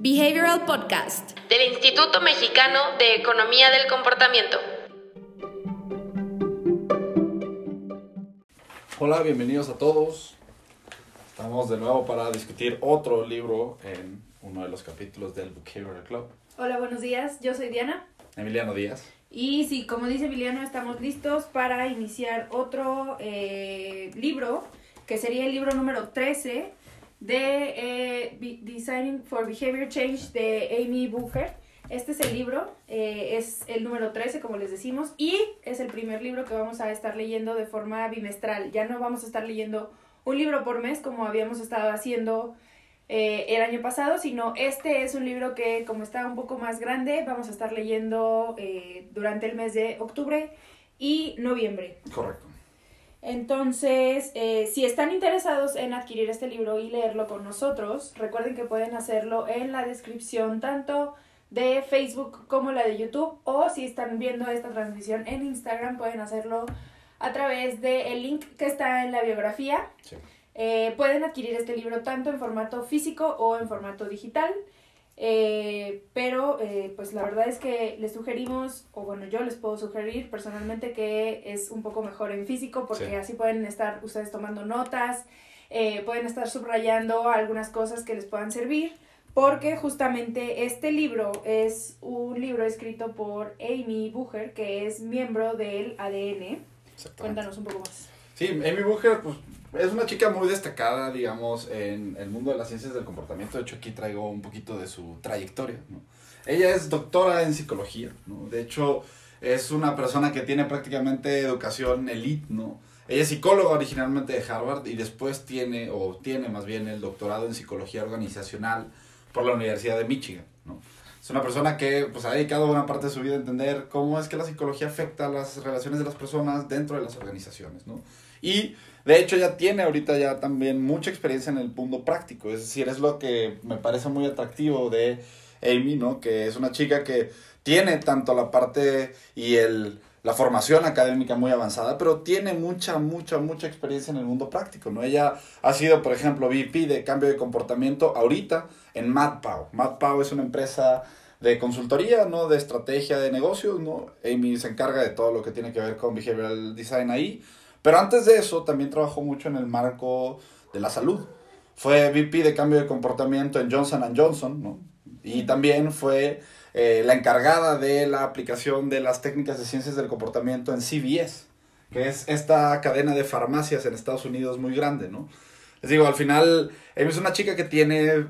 Behavioral Podcast del Instituto Mexicano de Economía del Comportamiento. Hola, bienvenidos a todos. Estamos de nuevo para discutir otro libro en uno de los capítulos del Behavioral Club. Hola, buenos días. Yo soy Diana. Emiliano Díaz. Y sí, como dice Emiliano, estamos listos para iniciar otro eh, libro, que sería el libro número 13 de eh, Designing for Behavior Change de Amy Booker. Este es el libro, eh, es el número 13, como les decimos, y es el primer libro que vamos a estar leyendo de forma bimestral. Ya no vamos a estar leyendo un libro por mes como habíamos estado haciendo eh, el año pasado, sino este es un libro que como está un poco más grande, vamos a estar leyendo durante el mes de octubre y noviembre. Correcto. Entonces, eh, si están interesados en adquirir este libro y leerlo con nosotros, recuerden que pueden hacerlo en la descripción tanto de Facebook como la de YouTube o si están viendo esta transmisión en Instagram pueden hacerlo a través del link que está en la biografía. Eh, pueden adquirir este libro tanto en formato físico o en formato digital. Eh, pero eh, pues la verdad es que les sugerimos, o bueno, yo les puedo sugerir personalmente que es un poco mejor en físico porque así pueden estar ustedes tomando notas, eh, pueden estar subrayando algunas cosas que les puedan servir, porque justamente este libro es un libro escrito por Amy Bucher, que es miembro del ADN. Cuéntanos un poco más. Sí, Amy Bucher, pues es una chica muy destacada, digamos, en el mundo de las ciencias del comportamiento. De hecho, aquí traigo un poquito de su trayectoria. ¿no? Ella es doctora en psicología, ¿no? De hecho, es una persona que tiene prácticamente educación elite, ¿no? Ella es psicóloga originalmente de Harvard y después tiene, o tiene más bien, el doctorado en psicología organizacional por la Universidad de Michigan, ¿no? Es una persona que pues, ha dedicado buena parte de su vida a entender cómo es que la psicología afecta las relaciones de las personas dentro de las organizaciones, ¿no? Y de hecho ya tiene ahorita ya también mucha experiencia en el mundo práctico, es decir, es lo que me parece muy atractivo de Amy, ¿no? Que es una chica que tiene tanto la parte y el la formación académica muy avanzada, pero tiene mucha, mucha, mucha experiencia en el mundo práctico, ¿no? Ella ha sido, por ejemplo, VP de cambio de comportamiento ahorita en MadPow. MadPow es una empresa de consultoría, ¿no? De estrategia de negocios, ¿no? Amy se encarga de todo lo que tiene que ver con behavioral design ahí. Pero antes de eso, también trabajó mucho en el marco de la salud. Fue VP de cambio de comportamiento en Johnson Johnson, ¿no? Y también fue eh, la encargada de la aplicación de las técnicas de ciencias del comportamiento en CVS, que es esta cadena de farmacias en Estados Unidos muy grande, ¿no? Les digo, al final, es una chica que tiene,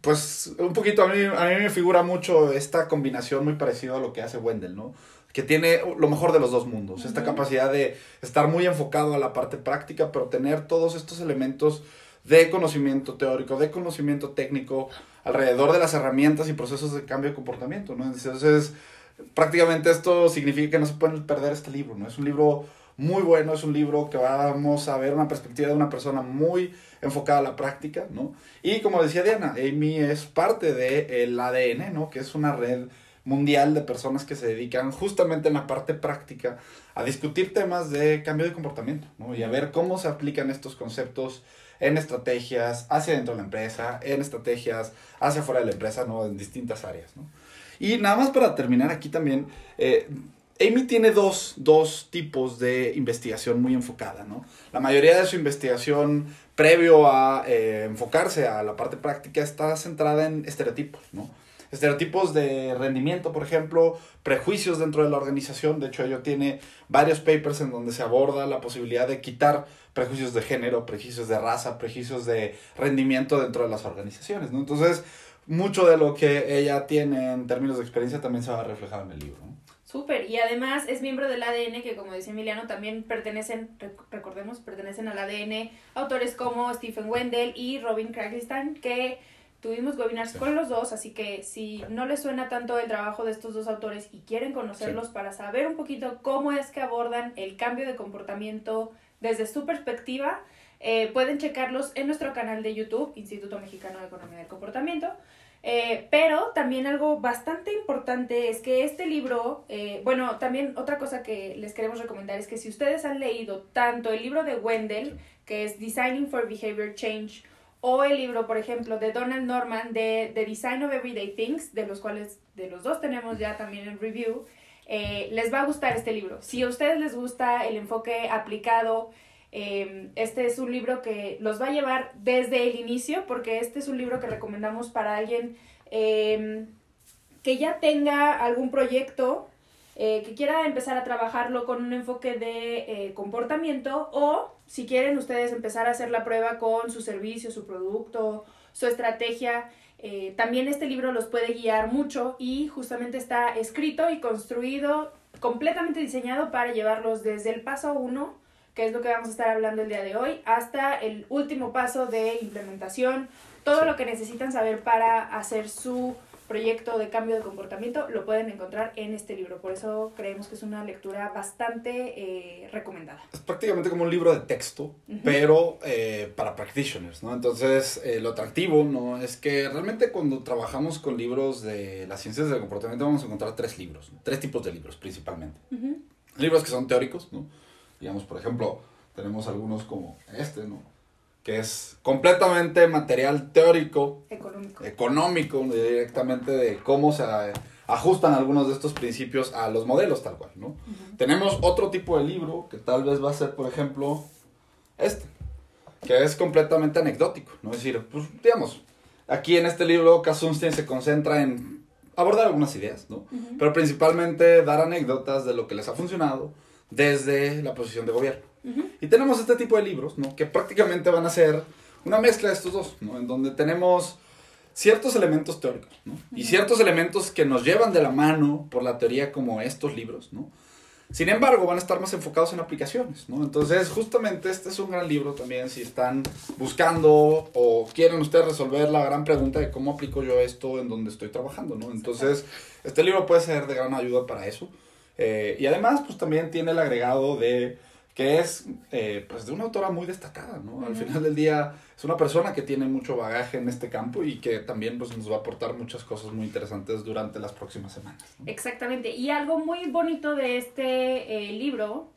pues, un poquito, a mí, a mí me figura mucho esta combinación muy parecida a lo que hace Wendell, ¿no? Que tiene lo mejor de los dos mundos, esta capacidad de estar muy enfocado a la parte práctica, pero tener todos estos elementos de conocimiento teórico, de conocimiento técnico alrededor de las herramientas y procesos de cambio de comportamiento, ¿no? Entonces, prácticamente esto significa que no se pueden perder este libro, ¿no? Es un libro muy bueno, es un libro que vamos a ver una perspectiva de una persona muy enfocada a la práctica, ¿no? Y como decía Diana, Amy es parte del ADN, ¿no? Que es una red mundial de personas que se dedican justamente en la parte práctica a discutir temas de cambio de comportamiento ¿no? y a ver cómo se aplican estos conceptos en estrategias hacia dentro de la empresa, en estrategias hacia fuera de la empresa, ¿no? en distintas áreas. ¿no? Y nada más para terminar aquí también, eh, Amy tiene dos, dos, tipos de investigación muy enfocada. ¿no? La mayoría de su investigación previo a eh, enfocarse a la parte práctica está centrada en estereotipos. ¿no? Estereotipos de rendimiento, por ejemplo, prejuicios dentro de la organización. De hecho, ello tiene varios papers en donde se aborda la posibilidad de quitar prejuicios de género, prejuicios de raza, prejuicios de rendimiento dentro de las organizaciones. ¿no? Entonces, mucho de lo que ella tiene en términos de experiencia también se va a reflejar en el libro. Súper, y además es miembro del ADN que como decía Emiliano también pertenecen, recordemos, pertenecen al ADN autores como Stephen Wendell y Robin Kragenstein que Tuvimos webinars con los dos, así que si no les suena tanto el trabajo de estos dos autores y quieren conocerlos para saber un poquito cómo es que abordan el cambio de comportamiento desde su perspectiva, eh, pueden checarlos en nuestro canal de YouTube, Instituto Mexicano de Economía del Comportamiento. Eh, pero también algo bastante importante es que este libro, eh, bueno, también otra cosa que les queremos recomendar es que si ustedes han leído tanto el libro de Wendell, que es Designing for Behavior Change, o el libro, por ejemplo, de Donald Norman de The Design of Everyday Things, de los cuales de los dos tenemos ya también en review, eh, les va a gustar este libro. Si a ustedes les gusta el enfoque aplicado, eh, este es un libro que los va a llevar desde el inicio, porque este es un libro que recomendamos para alguien eh, que ya tenga algún proyecto, que quiera empezar a trabajarlo con un enfoque de comportamiento o si quieren ustedes empezar a hacer la prueba con su servicio, su producto, su estrategia, eh, también este libro los puede guiar mucho y justamente está escrito y construido, completamente diseñado para llevarlos desde el paso 1, que es lo que vamos a estar hablando el día de hoy, hasta el último paso de implementación, todo lo que necesitan saber para hacer su proyecto de cambio de comportamiento lo pueden encontrar en este libro. Por eso creemos que es una lectura bastante eh, recomendada. Es prácticamente como un libro de texto, pero eh, para practitioners, ¿no? Entonces, eh, lo atractivo, ¿no? Es que realmente cuando trabajamos con libros de las ciencias del comportamiento vamos a encontrar tres libros, tres tipos de libros principalmente. Libros que son teóricos, ¿no? Digamos, por ejemplo, tenemos algunos como este, ¿no? Que es completamente material teórico, económico, económico directamente de cómo se ajustan algunos de estos principios a los modelos tal cual, ¿no? Tenemos otro tipo de libro que tal vez va a ser, por ejemplo, este, que es completamente anecdótico, ¿no? Es decir, pues, digamos, aquí en este libro Kasunstein se concentra en abordar algunas ideas, ¿no? Pero principalmente dar anécdotas de lo que les ha funcionado desde la posición de gobierno. Y tenemos este tipo de libros, ¿no? Que prácticamente van a ser una mezcla de estos dos, ¿no? En donde tenemos ciertos elementos teóricos, ¿no? Y ciertos elementos que nos llevan de la mano por la teoría como estos libros, ¿no? Sin embargo, van a estar más enfocados en aplicaciones, ¿no? Entonces, justamente este es un gran libro también si están buscando o quieren ustedes resolver la gran pregunta de cómo aplico yo esto en donde estoy trabajando, ¿no? Entonces, este libro puede ser de gran ayuda para eso. Eh, y además, pues también tiene el agregado de que es eh, pues de una autora muy destacada, ¿no? Al final del día es una persona que tiene mucho bagaje en este campo y que también pues, nos va a aportar muchas cosas muy interesantes durante las próximas semanas. Exactamente, y algo muy bonito de este eh, libro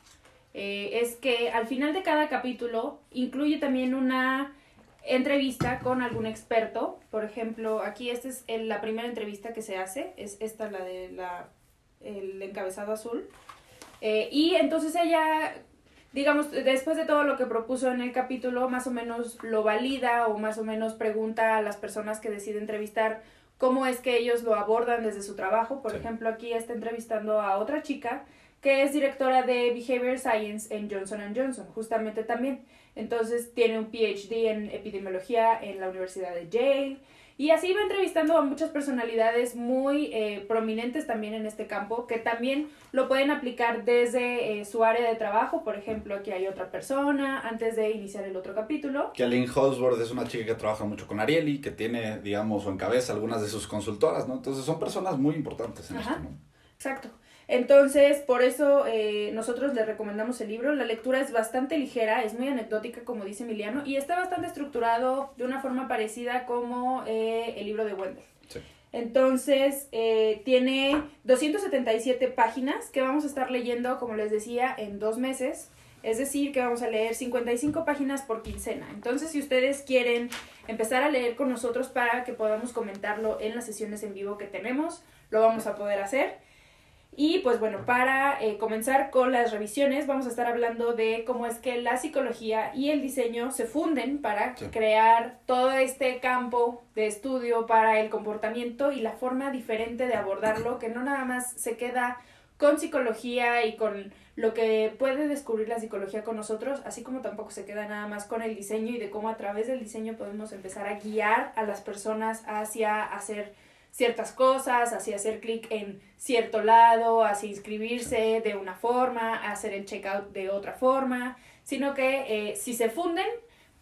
eh, es que al final de cada capítulo incluye también una entrevista con algún experto, por ejemplo, aquí esta es la primera entrevista que se hace, es esta la de la, el encabezado azul. y entonces ella digamos, después de todo lo que propuso en el capítulo, más o menos lo valida o más o menos pregunta a las personas que decide entrevistar cómo es que ellos lo abordan desde su trabajo. Por ejemplo, aquí está entrevistando a otra chica que es directora de Behavior Science en Johnson Johnson, justamente también. Entonces tiene un PhD en epidemiología en la Universidad de Yale y así va entrevistando a muchas personalidades muy eh, prominentes también en este campo, que también lo pueden aplicar desde eh, su área de trabajo. Por ejemplo, aquí hay otra persona, antes de iniciar el otro capítulo. Que Aline Holsworth es una chica que trabaja mucho con Ariely, que tiene, digamos, o encabeza algunas de sus consultoras, ¿no? Entonces son personas muy importantes en esto, ¿no? Exacto. Entonces, por eso eh, nosotros le recomendamos el libro. La lectura es bastante ligera, es muy anecdótica, como dice Emiliano, y está bastante estructurado de una forma parecida como eh, el libro de Wendell. Entonces, eh, tiene 277 páginas que vamos a estar leyendo, como les decía, en dos meses. Es decir, que vamos a leer 55 páginas por quincena. Entonces, si ustedes quieren empezar a leer con nosotros para que podamos comentarlo en las sesiones en vivo que tenemos, lo vamos a poder hacer. Y pues bueno, para eh, comenzar con las revisiones, vamos a estar hablando de cómo es que la psicología y el diseño se funden para crear todo este campo de estudio para el comportamiento y la forma diferente de abordarlo, que no nada más se queda con psicología y con lo que puede descubrir la psicología con nosotros, así como tampoco se queda nada más con el diseño y de cómo a través del diseño podemos empezar a guiar a las personas hacia hacer ciertas cosas, hacia hacer clic en cierto lado, hacia inscribirse de una forma, hacer el checkout de otra forma, sino que eh, si se funden,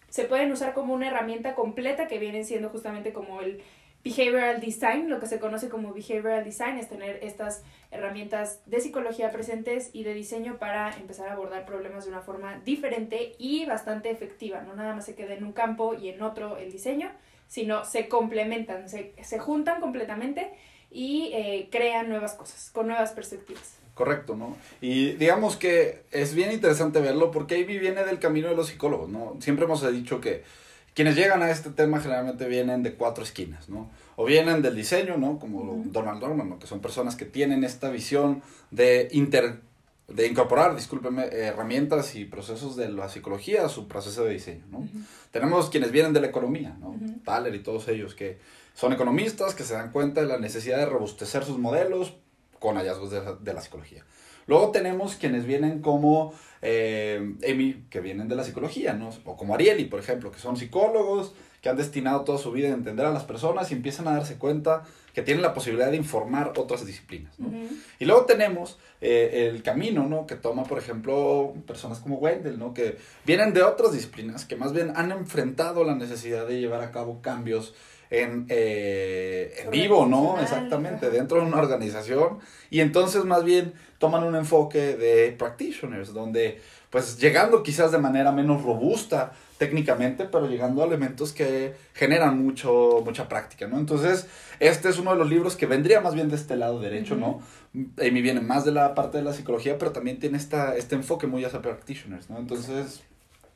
se pueden usar como una herramienta completa que viene siendo justamente como el behavioral design, lo que se conoce como behavioral design, es tener estas herramientas de psicología presentes y de diseño para empezar a abordar problemas de una forma diferente y bastante efectiva, no nada más se queda en un campo y en otro el diseño, sino se complementan, se, se juntan completamente y eh, crean nuevas cosas, con nuevas perspectivas. Correcto, ¿no? Y digamos que es bien interesante verlo porque Ivy viene del camino de los psicólogos, ¿no? Siempre hemos dicho que, quienes llegan a este tema generalmente vienen de cuatro esquinas, ¿no? O vienen del diseño, ¿no? Como Donald Norman, ¿no? Que son personas que tienen esta visión de inter de incorporar, discúlpeme, herramientas y procesos de la psicología a su proceso de diseño, ¿no? Tenemos quienes vienen de la economía, ¿no? Thaler y todos ellos que son economistas, que se dan cuenta de la necesidad de robustecer sus modelos con hallazgos de, de la psicología. Luego tenemos quienes vienen como eh, Amy, que vienen de la psicología, ¿no? O como Arieli, por ejemplo, que son psicólogos, que han destinado toda su vida a entender a las personas y empiezan a darse cuenta que tienen la posibilidad de informar otras disciplinas. ¿no? Y luego tenemos eh, el camino ¿no? que toma, por ejemplo, personas como Wendell, ¿no? que vienen de otras disciplinas, que más bien han enfrentado la necesidad de llevar a cabo cambios en, eh, en vivo, ¿no? Exactamente, dentro de una organización. Y entonces más bien toman un enfoque de practitioners, donde pues llegando quizás de manera menos robusta técnicamente, pero llegando a elementos que generan mucho, mucha práctica, ¿no? Entonces, este es uno de los libros que vendría más bien de este lado derecho, ¿no? Amy viene más de la parte de la psicología, pero también tiene esta, este enfoque muy hacia practitioners, ¿no? Entonces,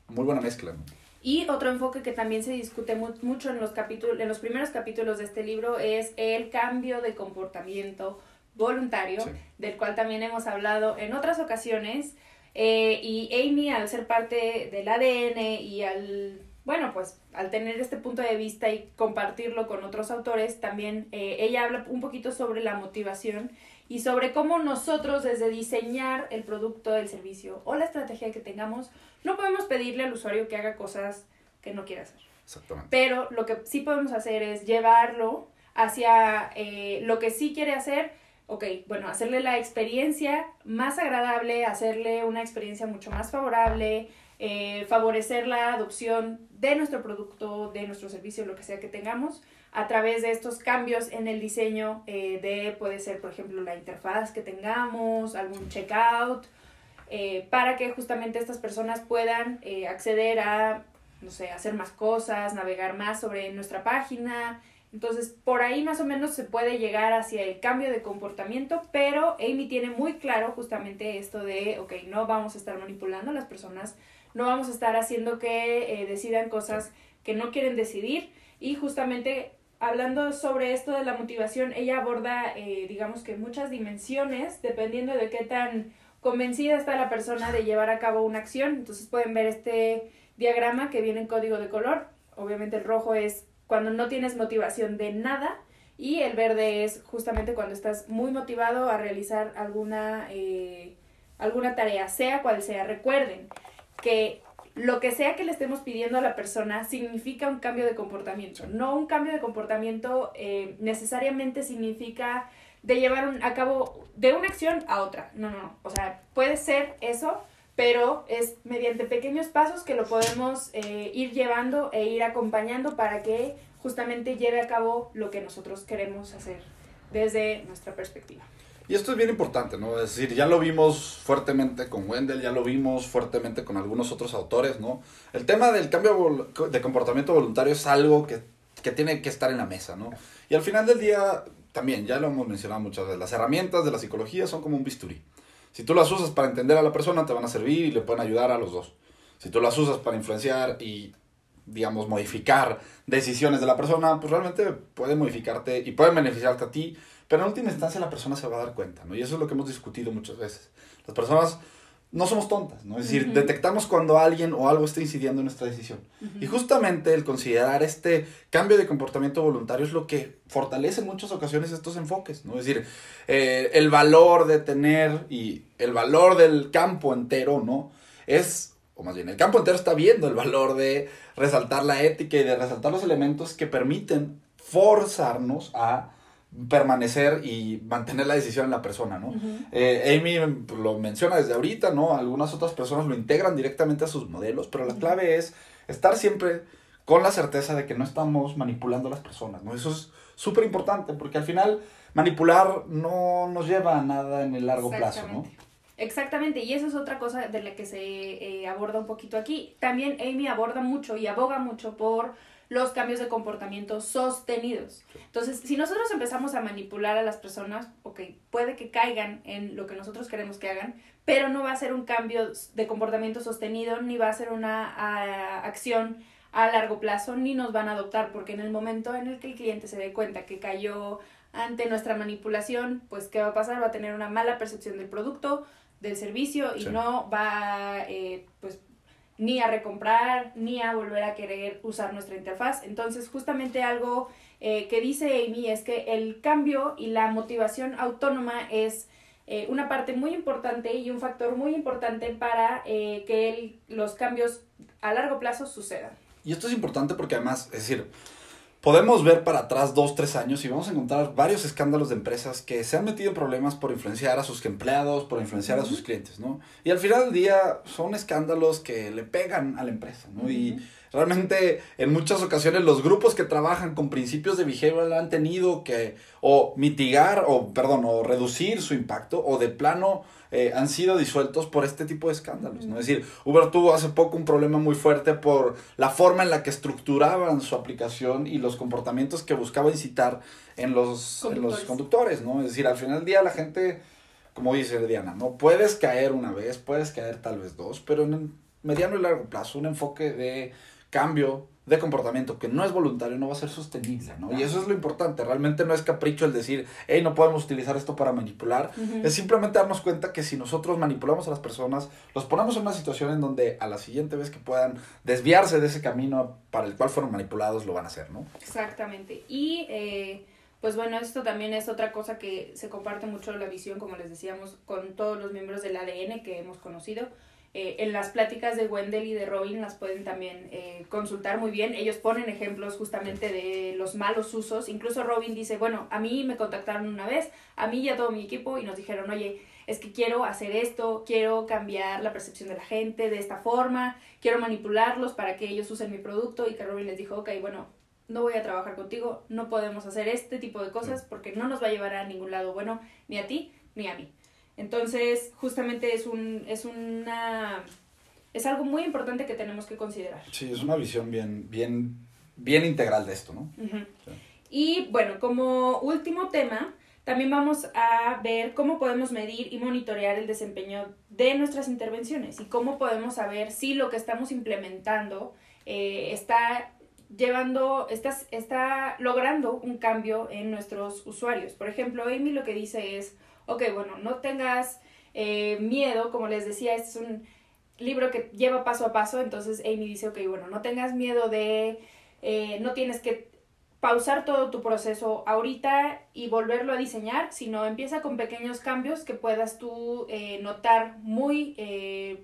muy buena mezcla, ¿no? Y otro enfoque que también se discute mucho en los, capítulos, en los primeros capítulos de este libro es el cambio de comportamiento voluntario, del cual también hemos hablado en otras ocasiones. Eh, y Amy, al ser parte del ADN y al, bueno, pues al tener este punto de vista y compartirlo con otros autores, también eh, ella habla un poquito sobre la motivación y sobre cómo nosotros desde diseñar el producto, el servicio o la estrategia que tengamos, no podemos pedirle al usuario que haga cosas que no quiere hacer. Exactamente. Pero lo que sí podemos hacer es llevarlo hacia eh, lo que sí quiere hacer. Ok, bueno, hacerle la experiencia más agradable, hacerle una experiencia mucho más favorable, eh, favorecer la adopción de nuestro producto, de nuestro servicio, lo que sea que tengamos, a través de estos cambios en el diseño eh, de, puede ser, por ejemplo, la interfaz que tengamos, algún checkout, eh, para que justamente estas personas puedan eh, acceder a, no sé, hacer más cosas, navegar más sobre nuestra página. Entonces, por ahí más o menos se puede llegar hacia el cambio de comportamiento, pero Amy tiene muy claro justamente esto de, ok, no vamos a estar manipulando a las personas, no vamos a estar haciendo que decidan cosas que no quieren decidir y justamente hablando sobre esto de la motivación, ella aborda, eh, digamos que muchas dimensiones, dependiendo de qué tan convencida está la persona de llevar a cabo una acción. Entonces pueden ver este diagrama que viene en código de color. Obviamente el rojo es cuando no tienes motivación de nada y el verde es justamente cuando estás muy motivado a realizar alguna, eh, alguna tarea, sea cual sea. Recuerden que lo que sea que le estemos pidiendo a la persona significa un cambio de comportamiento. No un cambio de comportamiento eh, necesariamente significa de llevar a cabo de una acción a otra. No, no, no. O sea, puede ser eso, pero es mediante pequeños pasos que lo podemos eh, ir llevando e ir acompañando para que justamente lleve a cabo lo que nosotros queremos hacer desde nuestra perspectiva. Y esto es bien importante, ¿no? Es decir, ya lo vimos fuertemente con Wendell, ya lo vimos fuertemente con algunos otros autores, ¿no? El tema del cambio de comportamiento voluntario es algo que, que tiene que estar en la mesa, ¿no? Y al final del día, también, ya lo hemos mencionado muchas veces, las herramientas de la psicología son como un bisturí. Si tú las usas para entender a la persona, te van a servir y le pueden ayudar a los dos. Si tú las usas para influenciar y, digamos, modificar decisiones de la persona, pues realmente puede modificarte y puede beneficiarte a ti pero en última instancia la persona se va a dar cuenta, ¿no? Y eso es lo que hemos discutido muchas veces. Las personas no somos tontas, ¿no? Es decir, detectamos cuando alguien o algo está incidiendo en nuestra decisión. Y justamente el considerar este cambio de comportamiento voluntario es lo que fortalece en muchas ocasiones estos enfoques, ¿no? Es decir, eh, el valor de tener y el valor del campo entero, ¿no? Es, o más bien, el campo entero está viendo el valor de resaltar la ética y de resaltar los elementos que permiten forzarnos a permanecer y mantener la decisión en la persona, ¿no? Eh, Amy lo menciona desde ahorita, ¿no? Algunas otras personas lo integran directamente a sus modelos, pero la clave es estar siempre con la certeza de que no estamos manipulando a las personas, ¿no? Eso es súper importante porque al final manipular no nos lleva a nada en el largo plazo, ¿no? Exactamente, y eso es otra cosa de la que se eh, aborda un poquito aquí. También Amy aborda mucho y aboga mucho por los cambios de comportamiento sostenidos. Entonces, si nosotros empezamos a manipular a las personas, ok, puede que caigan en lo que nosotros queremos que hagan, pero no va a ser un cambio de comportamiento sostenido ni va a ser una acción a largo plazo ni nos van a adoptar porque en el momento en el que el cliente se dé cuenta que cayó ante nuestra manipulación, pues ¿qué va a pasar? Va a tener una mala percepción del producto, del servicio y Sí. no va eh, pues ni a recomprar ni a volver a querer usar nuestra interfaz. Entonces justamente algo eh, que dice Amy es que el cambio y la motivación autónoma es eh, una parte muy importante y un factor muy importante para eh, que los cambios a largo plazo sucedan. Y esto es importante porque además, es decir, podemos ver para atrás dos, tres años y vamos a encontrar varios escándalos de empresas que se han metido en problemas por influenciar a sus empleados, por influenciar a sus clientes, ¿no? Y al final del día son escándalos que le pegan a la empresa, ¿no? Y realmente en muchas ocasiones los grupos que trabajan con principios de behavioral han tenido que o mitigar o, perdón, o reducir su impacto o de plano eh, han sido disueltos por este tipo de escándalos, ¿no? Es decir, Uber tuvo hace poco un problema muy fuerte por la forma en la que estructuraban su aplicación y los comportamientos que buscaba incitar en los, en los Conductores. conductores, ¿no? Es decir, al final del día la gente, como dice Diana, ¿no? Puedes caer una vez, puedes caer tal vez dos, pero en el mediano y largo plazo un enfoque de cambio de comportamiento que no es voluntario no va a ser sostenible, ¿no? Y eso es lo importante, realmente no es capricho el decir, hey, no podemos utilizar esto para manipular, es simplemente darnos cuenta que si nosotros manipulamos a las personas, los ponemos en una situación en donde a la siguiente vez que puedan desviarse de ese camino para el cual fueron manipulados, lo van a hacer, ¿no? Exactamente. Y eh, pues bueno, esto también es otra cosa que se comparte mucho la visión, como les decíamos, con todos los miembros del ADN que hemos conocido. Eh, en las pláticas de Wendell y de Robin las pueden también eh, consultar muy bien. Ellos ponen ejemplos justamente de los malos usos. Incluso Robin dice, bueno, a mí me contactaron una vez, a mí y a todo mi equipo, y nos dijeron, oye, es que quiero hacer esto, quiero cambiar la percepción de la gente de esta forma, quiero manipularlos para que ellos usen mi producto y que Robin les dijo, ok, bueno, no voy a trabajar contigo, no podemos hacer este tipo de cosas porque no nos va a llevar a ningún lado bueno, ni a ti ni a mí. Entonces, justamente es un, es una, es algo muy importante que tenemos que considerar. Sí, es una visión bien, bien, bien integral de esto, ¿no? Sí. Y bueno, como último tema, también vamos a ver cómo podemos medir y monitorear el desempeño de nuestras intervenciones y cómo podemos saber si lo que estamos implementando eh, está llevando, está, está logrando un cambio en nuestros usuarios. Por ejemplo, Amy lo que dice es, ok, bueno, no tengas eh, miedo, como les decía, este es un libro que lleva paso a paso, entonces Amy dice, ok, bueno, no tengas miedo de, eh, no tienes que pausar todo tu proceso ahorita y volverlo a diseñar, sino empieza con pequeños cambios que puedas tú eh, notar muy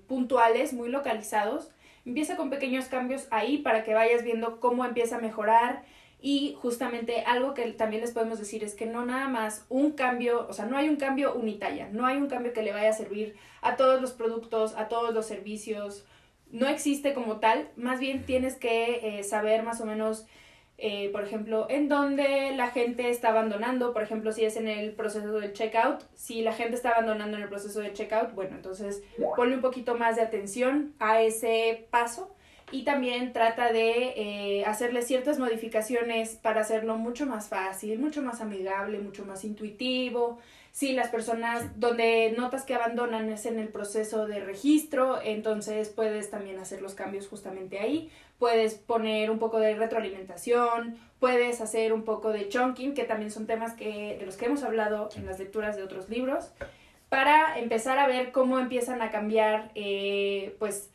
puntuales, muy localizados. Empieza con pequeños cambios ahí para que vayas viendo cómo empieza a mejorar y justamente algo que también les podemos decir es que no nada más un cambio, o sea, no hay un cambio unitalla, no hay un cambio que le vaya a servir a todos los productos, a todos los servicios, no existe como tal, más bien tienes que eh, saber más o menos eh, por ejemplo, en donde la gente está abandonando, por ejemplo, si es en el proceso del checkout, si la gente está abandonando en el proceso de checkout, bueno, entonces ponle un poquito más de atención a ese paso y también trata de eh, hacerle ciertas modificaciones para hacerlo mucho más fácil, mucho más amigable, mucho más intuitivo. Si las personas Sí. donde notas que abandonan es en el proceso de registro, entonces puedes también hacer los cambios justamente ahí puedes poner un poco de retroalimentación, puedes hacer un poco de chunking, que también son temas que, de los que hemos hablado en las lecturas de otros libros, para empezar a ver cómo empiezan a cambiar eh, pues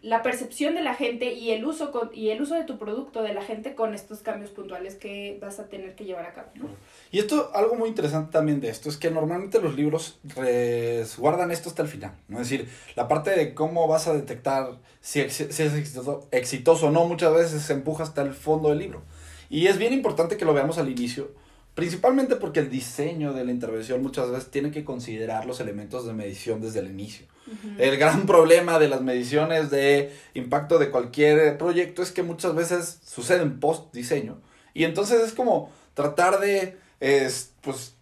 la percepción de la gente y el uso con- y el uso de tu producto de la gente con estos cambios puntuales que vas a tener que llevar a cabo. ¿no? Y esto, algo muy interesante también de esto, es que normalmente los libros resguardan esto hasta el final, ¿no? Es decir, la parte de cómo vas a detectar si, ex- si es exitoso, exitoso o no, muchas veces se empuja hasta el fondo del libro. Y es bien importante que lo veamos al inicio, principalmente porque el diseño de la intervención muchas veces tiene que considerar los elementos de medición desde el inicio. El gran problema de las mediciones de impacto de cualquier proyecto es que muchas veces suceden post diseño. Y entonces es como tratar de es, pues,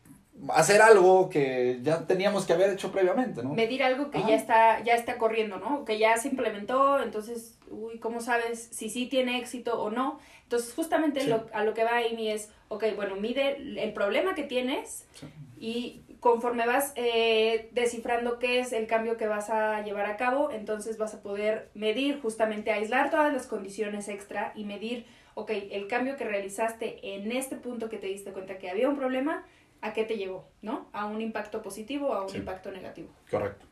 hacer algo que ya teníamos que haber hecho previamente, ¿no? medir algo que Ajá. ya está ya está corriendo, ¿no? Que ya se implementó, entonces, uy, ¿cómo sabes si sí tiene éxito o no? Entonces, justamente Sí. lo, a lo que va Amy es, ok, bueno, mide el problema que tienes Sí. y conforme vas eh, descifrando qué es el cambio que vas a llevar a cabo, entonces vas a poder medir, justamente aislar todas las condiciones extra y medir, ok, el cambio que realizaste en este punto que te diste cuenta que había un problema, ¿a qué te llevó? ¿No? ¿A un impacto positivo o a un Sí. impacto negativo? Correcto.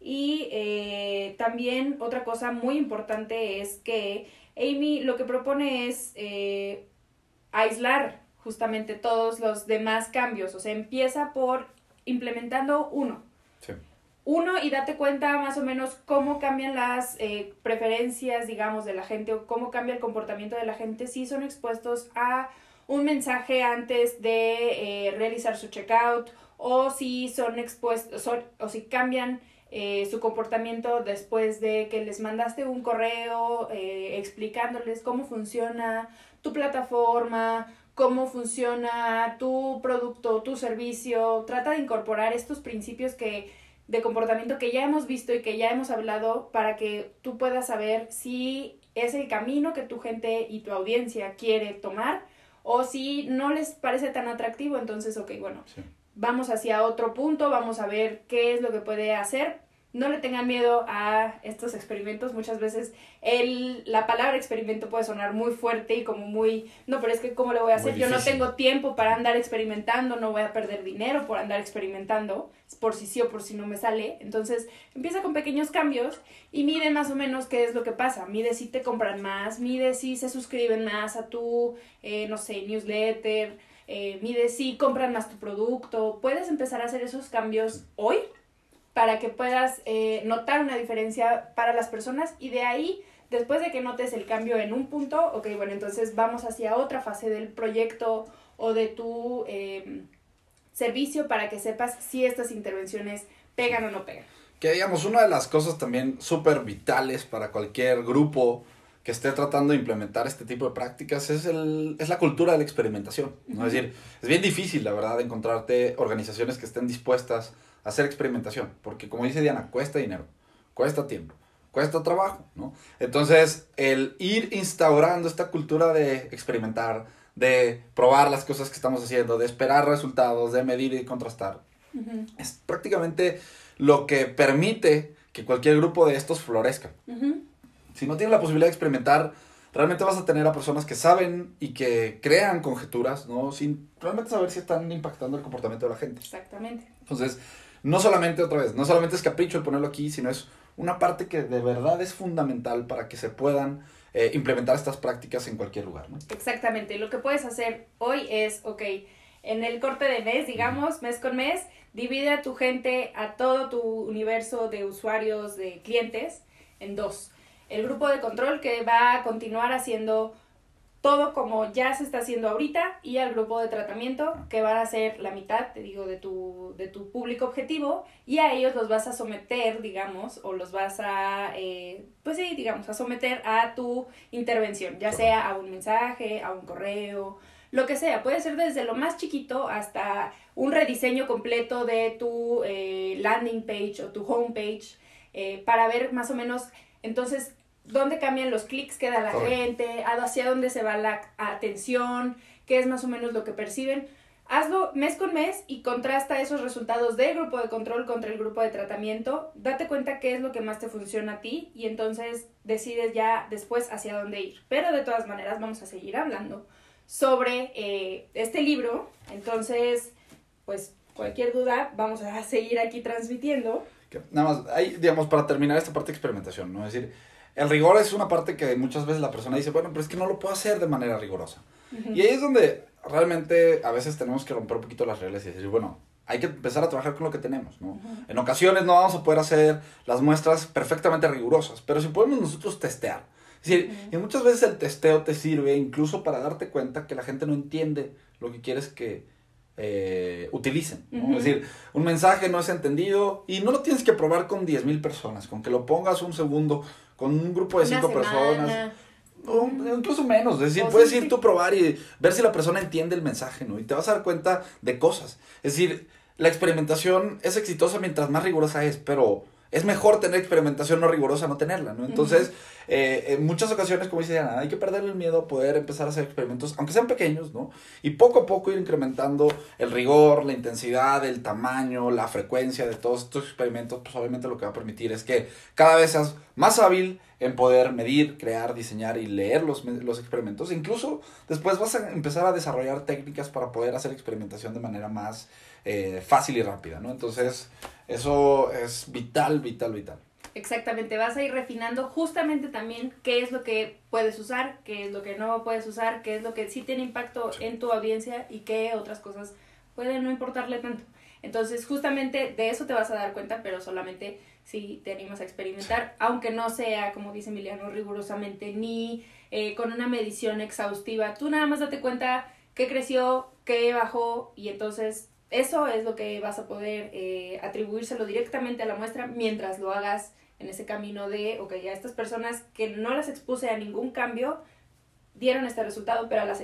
Y eh, también otra cosa muy importante es que Amy lo que propone es eh, aislar justamente todos los demás cambios. O sea, empieza por implementando uno. Sí. Uno y date cuenta más o menos cómo cambian las eh, preferencias, digamos, de la gente o cómo cambia el comportamiento de la gente si son expuestos a un mensaje antes de eh, realizar su checkout o si son expuestos son- o si cambian eh, su comportamiento después de que les mandaste un correo eh, explicándoles cómo funciona tu plataforma, cómo funciona tu producto, tu servicio. Trata de incorporar estos principios que de comportamiento que ya hemos visto y que ya hemos hablado para que tú puedas saber si es el camino que tu gente y tu audiencia quiere tomar o si no les parece tan atractivo, entonces, ok, bueno. Vamos hacia otro punto, vamos a ver qué es lo que puede hacer. No le tengan miedo a estos experimentos. Muchas veces el, la palabra experimento puede sonar muy fuerte y como muy, no, pero es que ¿cómo le voy a hacer? Yo no tengo tiempo para andar experimentando, no voy a perder dinero por andar experimentando, por si sí o por si no me sale. Entonces empieza con pequeños cambios y mide más o menos qué es lo que pasa. Mide si te compran más, mide si se suscriben más a tu, eh, no sé, newsletter, eh, mide si compran más tu producto. Puedes empezar a hacer esos cambios hoy para que puedas eh, notar una diferencia para las personas y de ahí, después de que notes el cambio en un punto, ok, bueno, entonces vamos hacia otra fase del proyecto o de tu eh, servicio para que sepas si estas intervenciones pegan o no pegan. Que digamos, una de las cosas también súper vitales para cualquier grupo que esté tratando de implementar este tipo de prácticas es, el, es la cultura de la experimentación. ¿no? Es decir, es bien difícil, la verdad, encontrarte organizaciones que estén dispuestas a hacer experimentación, porque como dice Diana, cuesta dinero, cuesta tiempo, cuesta trabajo, ¿no? Entonces, el ir instaurando esta cultura de experimentar, de probar las cosas que estamos haciendo, de esperar resultados, de medir y contrastar, es prácticamente lo que permite que cualquier grupo de estos florezca. ujú. Si no tienes la posibilidad de experimentar, realmente vas a tener a personas que saben y que crean conjeturas, ¿no? Sin realmente saber si están impactando el comportamiento de la gente. Exactamente. Entonces, no solamente, otra vez, no solamente es capricho el ponerlo aquí, sino es una parte que de verdad es fundamental para que se puedan eh, implementar estas prácticas en cualquier lugar, ¿no? Exactamente. Lo que puedes hacer hoy es, ok, en el corte de mes, digamos, mes con mes, divide a tu gente, a todo tu universo de usuarios, de clientes, en dos. El grupo de control que va a continuar haciendo todo como ya se está haciendo ahorita y al grupo de tratamiento que van a ser la mitad, te digo, de tu, de tu público objetivo y a ellos los vas a someter, digamos, o los vas a, eh, pues sí, digamos, a someter a tu intervención, ya sea a un mensaje, a un correo, lo que sea. Puede ser desde lo más chiquito hasta un rediseño completo de tu eh, landing page o tu home page eh, para ver más o menos, entonces, dónde cambian los clics que da la Correcto. gente, hacia dónde se va la atención, qué es más o menos lo que perciben. Hazlo mes con mes y contrasta esos resultados del grupo de control contra el grupo de tratamiento. Date cuenta qué es lo que más te funciona a ti y entonces decides ya después hacia dónde ir. Pero de todas maneras vamos a seguir hablando sobre eh, este libro. Entonces, pues cualquier duda vamos a seguir aquí transmitiendo. Que nada más, ahí, digamos, para terminar esta parte de experimentación, ¿no? Es decir, el rigor es una parte que muchas veces la persona dice, bueno, pero es que no lo puedo hacer de manera rigurosa. Y ahí es donde realmente a veces tenemos que romper un poquito las reglas y decir, bueno, hay que empezar a trabajar con lo que tenemos, ¿no? En ocasiones no vamos a poder hacer las muestras perfectamente rigurosas, pero si podemos nosotros testear. Es decir, Ujú. y muchas veces el testeo te sirve incluso para darte cuenta que la gente no entiende lo que quieres que eh, utilicen. ¿no? Ujú. Es decir, un mensaje no es entendido y no lo tienes que probar con 10.000 personas, con que lo pongas un segundo con un grupo de Una 5 personas. O incluso menos, es decir, O puedes sí, ir sí. tú a probar y ver si la persona entiende el mensaje, ¿no? Y te vas a dar cuenta de cosas. Es decir, la experimentación es exitosa mientras más rigurosa es, pero es mejor tener experimentación no rigurosa no tenerla, ¿no? Entonces, eh, en muchas ocasiones, como dice Diana, hay que perderle el miedo a poder empezar a hacer experimentos, aunque sean pequeños, ¿no? Y poco a poco ir incrementando el rigor, la intensidad, el tamaño, la frecuencia de todos estos experimentos, pues obviamente lo que va a permitir es que cada vez seas más hábil en poder medir, crear, diseñar y leer los, los experimentos. Incluso después vas a empezar a desarrollar técnicas para poder hacer experimentación de manera más eh, fácil y rápida, ¿no? Entonces, eso es vital, vital, vital. Exactamente, vas a ir refinando justamente también qué es lo que puedes usar, qué es lo que no puedes usar, qué es lo que sí tiene impacto en tu audiencia y qué otras cosas pueden no importarle tanto. Entonces, justamente de eso te vas a dar cuenta, pero solamente si te animas a experimentar, aunque no sea, como dice Emiliano, rigurosamente ni eh, con una medición exhaustiva. Tú nada más date cuenta qué creció, qué bajó y entonces eso es lo que vas a poder eh, atribuírselo directamente a la muestra mientras lo hagas en ese camino de, ok, a estas personas que no las expuse a ningún cambio dieron este resultado, pero a las,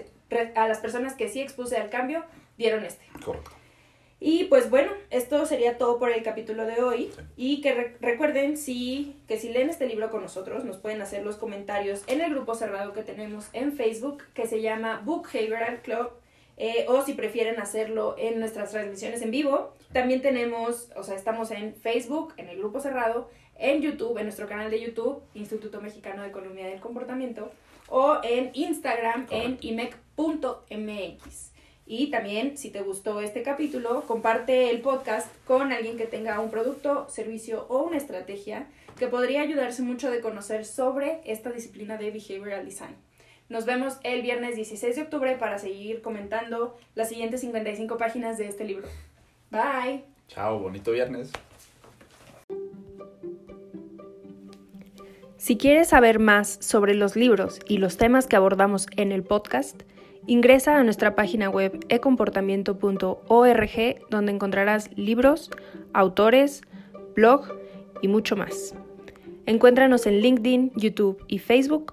a las personas que sí expuse al cambio dieron este. Correcto. Y pues bueno, esto sería todo por el capítulo de hoy. Y que recuerden si, que si leen este libro con nosotros, nos pueden hacer los comentarios en el grupo cerrado que tenemos en Facebook, que se llama Book Club eh, o si prefieren hacerlo en nuestras transmisiones en vivo, también tenemos, o sea, estamos en Facebook, en el grupo cerrado, en YouTube, en nuestro canal de YouTube, Instituto Mexicano de Economía del Comportamiento, o en Instagram, en imec.mx. Y también, si te gustó este capítulo, comparte el podcast con alguien que tenga un producto, servicio o una estrategia que podría ayudarse mucho de conocer sobre esta disciplina de Behavioral Design. Nos vemos el viernes 16 de octubre para seguir comentando las siguientes 55 páginas de este libro. Bye. Chao, bonito viernes. Si quieres saber más sobre los libros y los temas que abordamos en el podcast, ingresa a nuestra página web ecomportamiento.org donde encontrarás libros, autores, blog y mucho más. Encuéntranos en LinkedIn, YouTube y Facebook